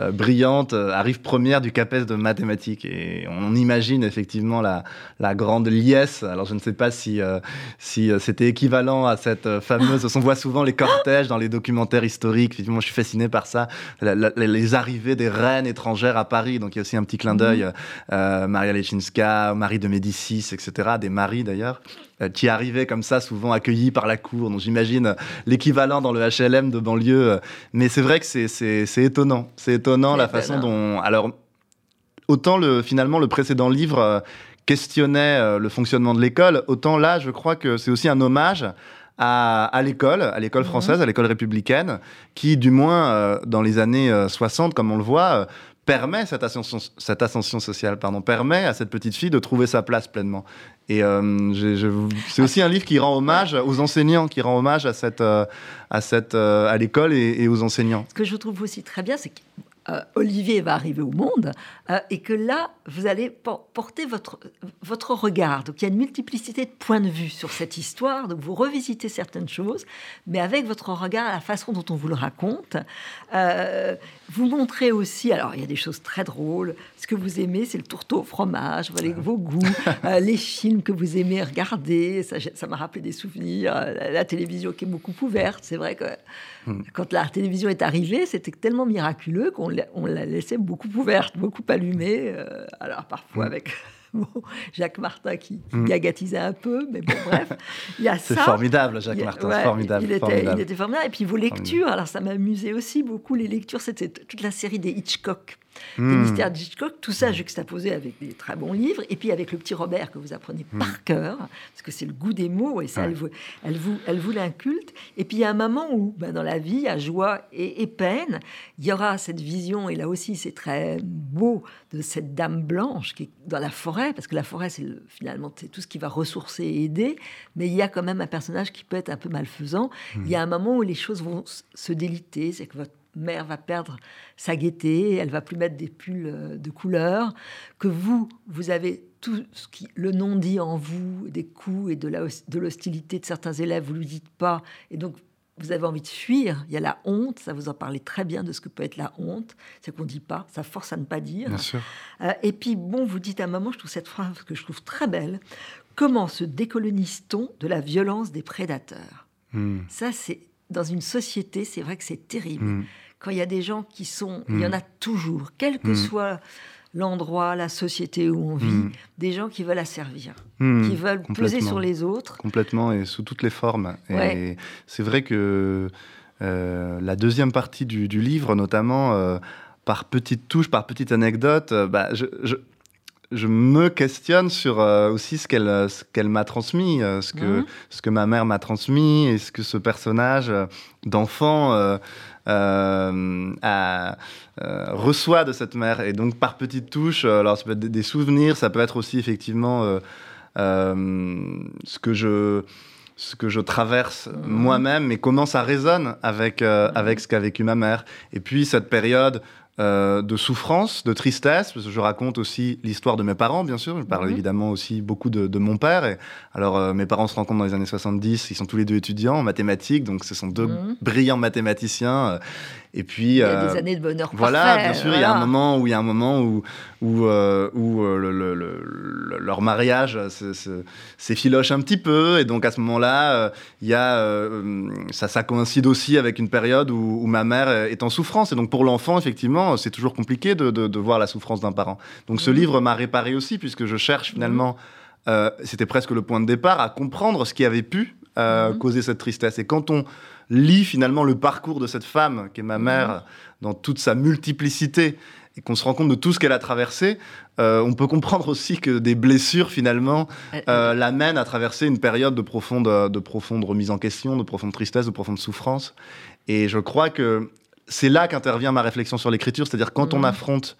euh, brillante euh, arrive première du CAPES de mathématiques. Et on imagine effectivement la, la grande liesse. Alors je ne sais pas si, euh, si c'était équivalent à cette fameuse... on voit souvent les cortèges dans les documentaires historiques. Effectivement, je suis fasciné par ça. les arrivées des reines étrangères à Paris. Donc il y a aussi un petit clin d'œil. Mhm. Maria Lechinska, Marie de Médicis, etc. Des maris d'ailleurs. Euh, qui arrivaient comme ça, souvent accueillis par la cour. Donc j'imagine l'équivalent dans le HLM de banlieue. Euh, mais c'est vrai que c'est étonnant. C'est étonnant la façon dont. Alors, autant le, finalement le précédent livre euh, questionnait le fonctionnement de l'école, autant là, je crois que c'est aussi un hommage à, à l'école, à l'école mhm. française, à l'école républicaine, qui, du moins dans les années 60, comme on le voit, permet cette ascension, sociale, pardon, permet à cette petite fille de trouver sa place pleinement. Et euh, c'est aussi un livre qui rend hommage aux enseignants, qui rend hommage à cette, euh, à cette, euh, à l'école et, aux enseignants. Ce que je trouve aussi très bien, c'est que euh, Olivier va arriver au monde et que là, vous allez porter votre, votre regard. Donc il y a une multiplicité de points de vue sur cette histoire. Donc vous revisitez certaines choses, mais avec votre regard, la façon dont on vous le raconte. Euh, vous montrez aussi, alors il y a des choses très drôles. Ce que vous aimez, c'est le tourteau au fromage, voilà, vos goûts, les films que vous aimez regarder. Ça m'a rappelé des souvenirs. La, télévision qui est beaucoup ouverte. C'est vrai que hmm. quand la télévision est arrivée, c'était tellement miraculeux qu'on on la laissait beaucoup ouverte, beaucoup allumée. Euh, alors parfois mm. avec bon, Jacques Martin qui, qui mm. un peu, mais bon, bref, il y a ça. C'est formidable, Jacques Martin, formidable, il était, formidable. Il était formidable. Et puis vos lectures, alors ça m'amusait aussi beaucoup, les lectures, c'était toute la série des Hitchcock des hmm. mystères d'Hitchcock, tout ça juxtaposé avec des très bons livres, et puis avec le petit Robert que vous apprenez hmm. par cœur, parce que c'est le goût des mots, et ça, elle, vous, elle, vous, elle vous l'inculte. Et puis il y a un moment où, ben, dans la vie, a joie et, peine, il y aura cette vision, et là aussi c'est très beau, de cette dame blanche qui est dans la forêt, parce que la forêt, c'est finalement c'est tout ce qui va ressourcer et aider, mais il y a quand même un personnage qui peut être un peu malfaisant. Hmm. Il y a un moment où les choses vont se déliter, c'est que votre mère va perdre sa gaieté, elle va plus mettre des pulls euh, de couleur, que vous, vous avez tout ce qui le non dit en vous, des coups et de l'hostilité de certains élèves, vous lui dites pas, et donc vous avez envie de fuir. Il y a la honte, ça vous en parlez très bien de ce que peut être la honte, c'est qu'on dit pas, ça force à ne pas dire. Euh, et puis bon, vous dites à un moment, je trouve cette phrase que je trouve très belle, comment se décolonise-t-on de la violence des prédateurs? Hmm. Ça, c'est dans une société, c'est vrai que c'est terrible. Hmm. Quand il y a des gens qui sont, il y en hmm. a toujours, quel que hmm. soit l'endroit, la société où on vit, des gens qui veulent asservir, qui veulent peser sur les autres. Complètement et sous toutes les formes. Et c'est vrai que euh, la deuxième partie du, livre, notamment, euh, par petites touches, par petites anecdotes, euh, bah, je, je me questionne sur euh, aussi ce qu'elle euh, ce qu'elle m'a transmis, euh, ce que mhm. ce que ma mère m'a transmis et ce que ce personnage d'enfant reçoit de cette mère. Et donc par petites touches, alors ça peut être des, souvenirs, ça peut être aussi effectivement ce que je ce que je traverse mhm. moi-même, mais comment ça résonne avec, avec ce qu'a vécu ma mère. Et puis cette période euh, de souffrance, de tristesse, parce que je raconte aussi l'histoire de mes parents, bien sûr. Je parle mhm. évidemment aussi beaucoup de, mon père. Et, alors, euh, mes parents se rencontrent dans les années 70, ils sont tous les deux étudiants en mathématiques, donc ce sont deux mhm. brillants mathématiciens. Euh, et puis, il y a des années de bonheur Voilà, bien sûr, il y a un moment où il y a un moment où, où, où le, leur mariage s'effiloche un petit peu, et donc à ce moment-là, il y a ça, ça coïncide aussi avec une période où, où ma mère est en souffrance, et donc pour l'enfant, effectivement, c'est toujours compliqué de, voir la souffrance d'un parent. Donc ce mmh. livre m'a réparé aussi, puisque je cherche finalement, mmh. euh, c'était presque le point de départ, à comprendre ce qui avait pu euh, mmh. causer cette tristesse. Et quand on lit finalement le parcours de cette femme, qui est ma mère, dans toute sa multiplicité, et qu'on se rend compte de tout ce qu'elle a traversé, euh, on peut comprendre aussi que des blessures, finalement, l'amènent à traverser une période de profonde, de profonde remise en question, de profonde tristesse, de profonde souffrance. Et je crois que c'est là qu'intervient ma réflexion sur l'écriture, c'est-à-dire quand on mmh. affronte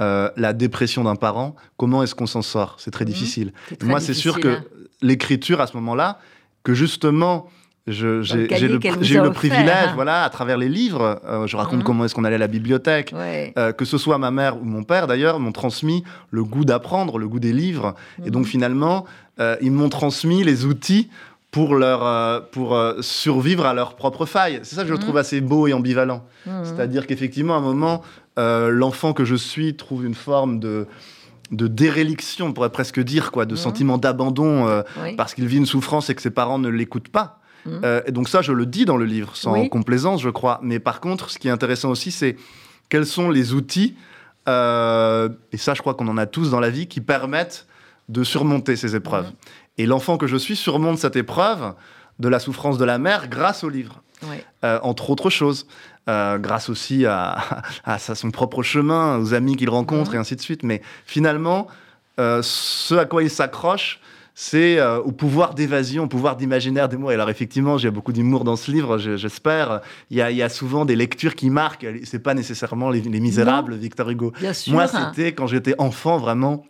euh, la dépression d'un parent, comment est-ce qu'on s'en sort? C'est très mmh. difficile. Moi, c'est sûr que hein. l'écriture, à ce moment-là, que justement, j'ai eu le privilège, voilà, à travers les livres, euh, je raconte mmh. comment est-ce qu'on allait à la bibliothèque, euh, que ce soit ma mère ou mon père d'ailleurs, m'ont transmis le goût d'apprendre, le goût des livres, et donc finalement, ils m'ont transmis les outils pour, leur, euh, pour euh, survivre à leurs propres failles. C'est ça que je mhm. trouve assez beau et ambivalent. Mhm. C'est-à-dire qu'effectivement, à un moment, euh, l'enfant que je suis trouve une forme de, de déréliction, on pourrait presque dire, quoi, de mhm. sentiment d'abandon parce qu'il vit une souffrance et que ses parents ne l'écoutent pas. Et donc ça, je le dis dans le livre, sans complaisance, je crois. Mais par contre, ce qui est intéressant aussi, c'est quels sont les outils, et ça, je crois qu'on en a tous dans la vie, qui permettent de surmonter ces épreuves. Et l'enfant que je suis surmonte cette épreuve de la souffrance de la mère grâce au livre. Euh, entre autres choses. Euh, grâce aussi à, à, son propre chemin, aux amis qu'il rencontre mhm. et ainsi de suite. Mais finalement, euh, ce à quoi il s'accroche, c'est au pouvoir d'évasion, au pouvoir d'imaginaire des mots. Et alors effectivement, j'ai beaucoup d'humour dans ce livre, j'espère. Il, il, y a souvent des lectures qui marquent. C'est pas nécessairement les, Misérables, Victor Hugo. Moi, c'était quand j'étais enfant vraiment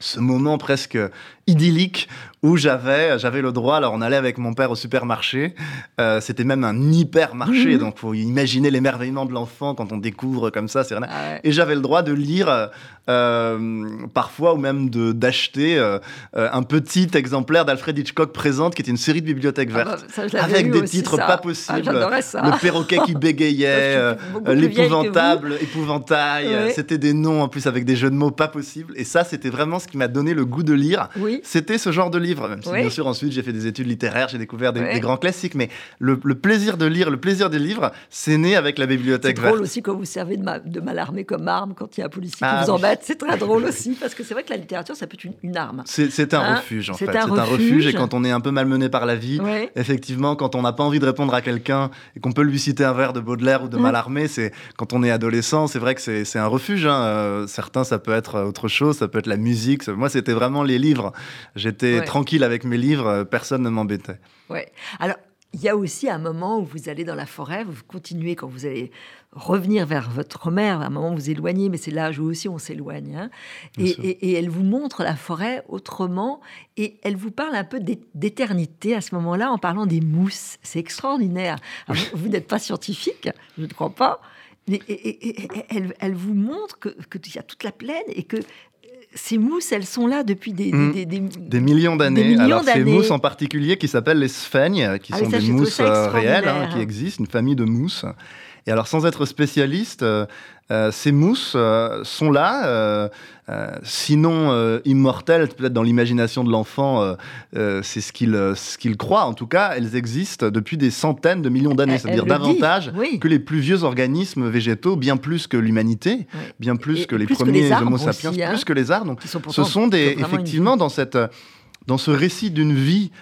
ce moment presque idyllique où j'avais j'avais le droit. Alors on allait avec mon père au supermarché. Euh, c'était même un hypermarché. Mmh. donc faut imaginer l'émerveillement de l'enfant quand on découvre comme ça c'est ah et j'avais le droit de lire euh, parfois ou même de d'acheter euh, un petit exemplaire d'Alfred Hitchcock présente qui était une série de bibliothèques ah vertes bah, avec des titres pas ah, possibles le perroquet qui bégayait l'épouvantable épouvantail. C'était des noms en plus avec des jeux de mots pas possibles. Et ça c'était vraiment ce qui m'a donné le goût de lire. Oui. C'était ce genre de livre. Même si, Oui. bien sûr, ensuite, j'ai fait des études littéraires, j'ai découvert des, Oui. des grands classiques. Mais le, le plaisir de lire, le plaisir des livres, c'est né avec la C'est bibliothèque drôle verte. aussi quand vous servez de, ma, de malarmé comme arme quand il y a un policier Ah qui vous oui. embête. C'est très drôle aussi parce que c'est vrai que la littérature, ça peut être une, une arme. C'est c'est un Hein refuge, en C'est fait. C'est un refuge. refuge. Et quand on est un peu malmené par la vie, effectivement, quand on n'a pas envie de répondre à quelqu'un et qu'on peut lui citer un vers de Baudelaire ou de Mm. Mallarmé, c'est quand on est adolescent, c'est vrai que c'est c'est un refuge. hein. Euh, certains, ça peut être autre chose, ça peut être la musique. Moi, c'était vraiment les livres. J'étais Ouais. tranquille avec mes livres, euh, personne ne m'embêtait. Ouais. Alors, il y a aussi un moment où vous allez dans la forêt, vous continuez quand vous allez revenir vers votre mère, à un moment où vous éloignez, mais c'est l'âge où aussi on s'éloigne. hein. Et, sûr. et- et elle vous montre la forêt autrement et elle vous parle un peu d'é- d'éternité à ce moment-là en parlant des mousses. C'est extraordinaire. Alors, vous vous n'êtes pas scientifique, je ne crois pas. Mais et- elle, elle vous montre que qu'il y a toute la plaine et que ces mousses, elles sont là depuis des, des- Mm. des- des- Des millions d'années. Alors, ces mousses en particulier qui s'appellent les sphègnes, qui Ah sont ça, des mousses euh, réelles, hein, qui existent, une famille de mousses. Et alors, sans être spécialiste, euh, euh, ces mousses euh, sont là, euh, sinon immortelles, peut-être dans l'imagination de l'enfant, c'est ce qu'il ce qu'il croit. En tout cas, elles existent depuis des centaines de millions d'années, Elle- c'est-à-dire davantage oui. que les plus vieux organismes végétaux, bien plus que l'humanité, bien plus Et que les plus que premiers les Homo aussi, sapiens, hein. plus que les arbres. Donc, sont ce sont des, effectivement, dans, cette, dans ce récit d'une vie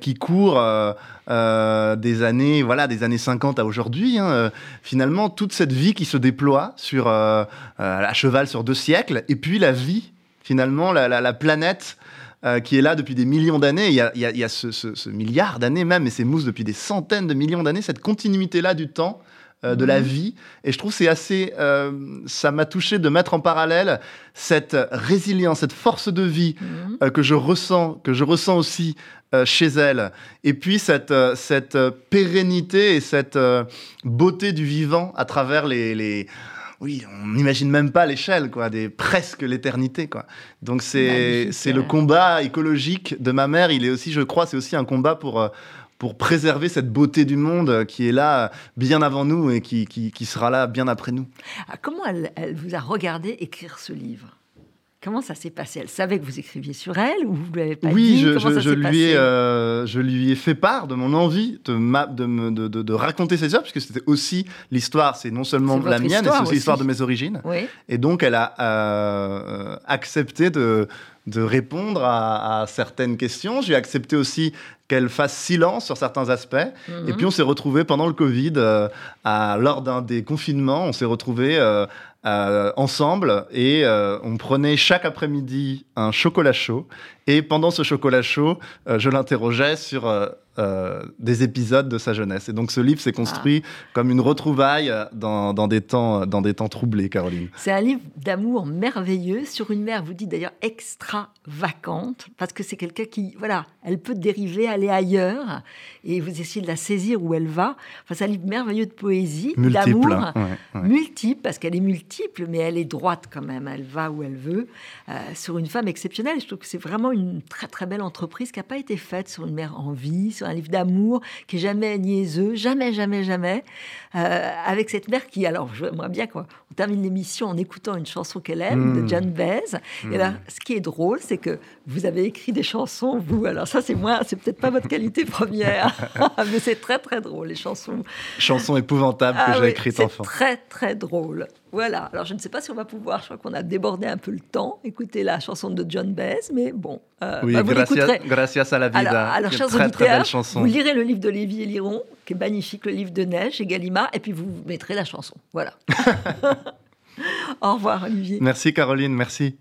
qui court euh, euh, des années, voilà, des années 50 à aujourd'hui, hein, euh, finalement, toute cette vie qui se déploie sur, euh, euh, à cheval sur deux siècles, et puis la vie, finalement, la, la- la planète euh, qui est là depuis des millions d'années. Il y a, il y a- ce, ce- ce milliard d'années même, et ces mousses depuis des centaines de millions d'années, cette continuité-là du temps. Euh, de la Mhm. vie et je trouve que c'est assez euh, ça m'a touché de mettre en parallèle cette résilience cette force de vie Mhm. euh, que je ressens, que je ressens aussi chez elle. Et puis cette, cette pérennité et cette beauté du vivant à travers les... les- Oui, on n'imagine même pas l'échelle, quoi, des presque l'éternité, quoi. Donc c'est c'est le combat écologique de ma mère. Il est aussi, je crois, c'est aussi un combat pour pour préserver cette beauté du monde euh, qui est là euh, bien avant nous et qui, qui, qui sera là bien après nous. Ah, Comment elle, elle vous a regardé écrire ce livre? Comment ça s'est passé? Elle savait que vous écriviez sur elle ou vous ne l'avez pas oui, dit? je, je- lui ai, euh, je lui ai fait part de mon envie de, ma- de, me- de, de- de raconter cette histoire, puisque c'était aussi l'histoire, c'est non seulement la mienne, c'est aussi aussi. l'histoire de mes origines. Oui. Et donc, elle a euh, accepté de, de répondre à, à certaines questions. J'ai accepté aussi qu'elle fasse silence sur certains aspects. Et Mhm. puis, on s'est retrouvés pendant le Covid, euh, à- lors d'un des confinements, on s'est retrouvés euh, euh, ensemble et on prenait chaque après-midi un chocolat chaud. Et pendant ce chocolat chaud, euh, je l'interrogeais sur euh, euh, des épisodes de sa jeunesse. Et donc, ce livre s'est construit comme une retrouvaille dans, dans des temps, dans des temps troublés, Caroline. C'est un livre d'amour merveilleux sur une mère, vous dites d'ailleurs extravagante, parce que c'est quelqu'un qui, voilà, elle peut dériver, aller ailleurs, et vous essayez de la saisir où elle va. Enfin, c'est un livre merveilleux de poésie, Multiple. d'amour. hein. Ouais, ouais. multiple, parce qu'elle est multiple, mais elle est droite quand même, elle va où elle veut, euh, sur une femme exceptionnelle. Je trouve que c'est vraiment une très très belle entreprise qui n'a pas été faite sur une mère en vie, sur un livre d'amour qui est jamais niaiseux, jamais, jamais, jamais, euh, avec cette mère qui, alors j'aimerais bien qu'on termine l'émission en écoutant une chanson qu'elle aime, Mm. de John Baez. Et là, ce qui est drôle, c'est que vous avez écrit des chansons, vous, alors ça c'est moi, c'est peut-être pas votre qualité première, mais c'est très très drôle, les chansons Chanson épouvantable que ah j'ai oui, écrite c'est enfant. très très drôle. Voilà. Alors je ne sais pas si on va pouvoir. Je crois qu'on a débordé un peu le temps. Écoutez la chanson de John Baez, mais bon. Euh, Oui, bah, vous gracias, a la vida. Alors, chers très auditeurs, vous lirez le livre d'Olivier Liron, qui est magnifique, le livre de Neige et Gallimard, et puis vous mettrez la chanson. Voilà. Au revoir Olivier. Merci Caroline, merci.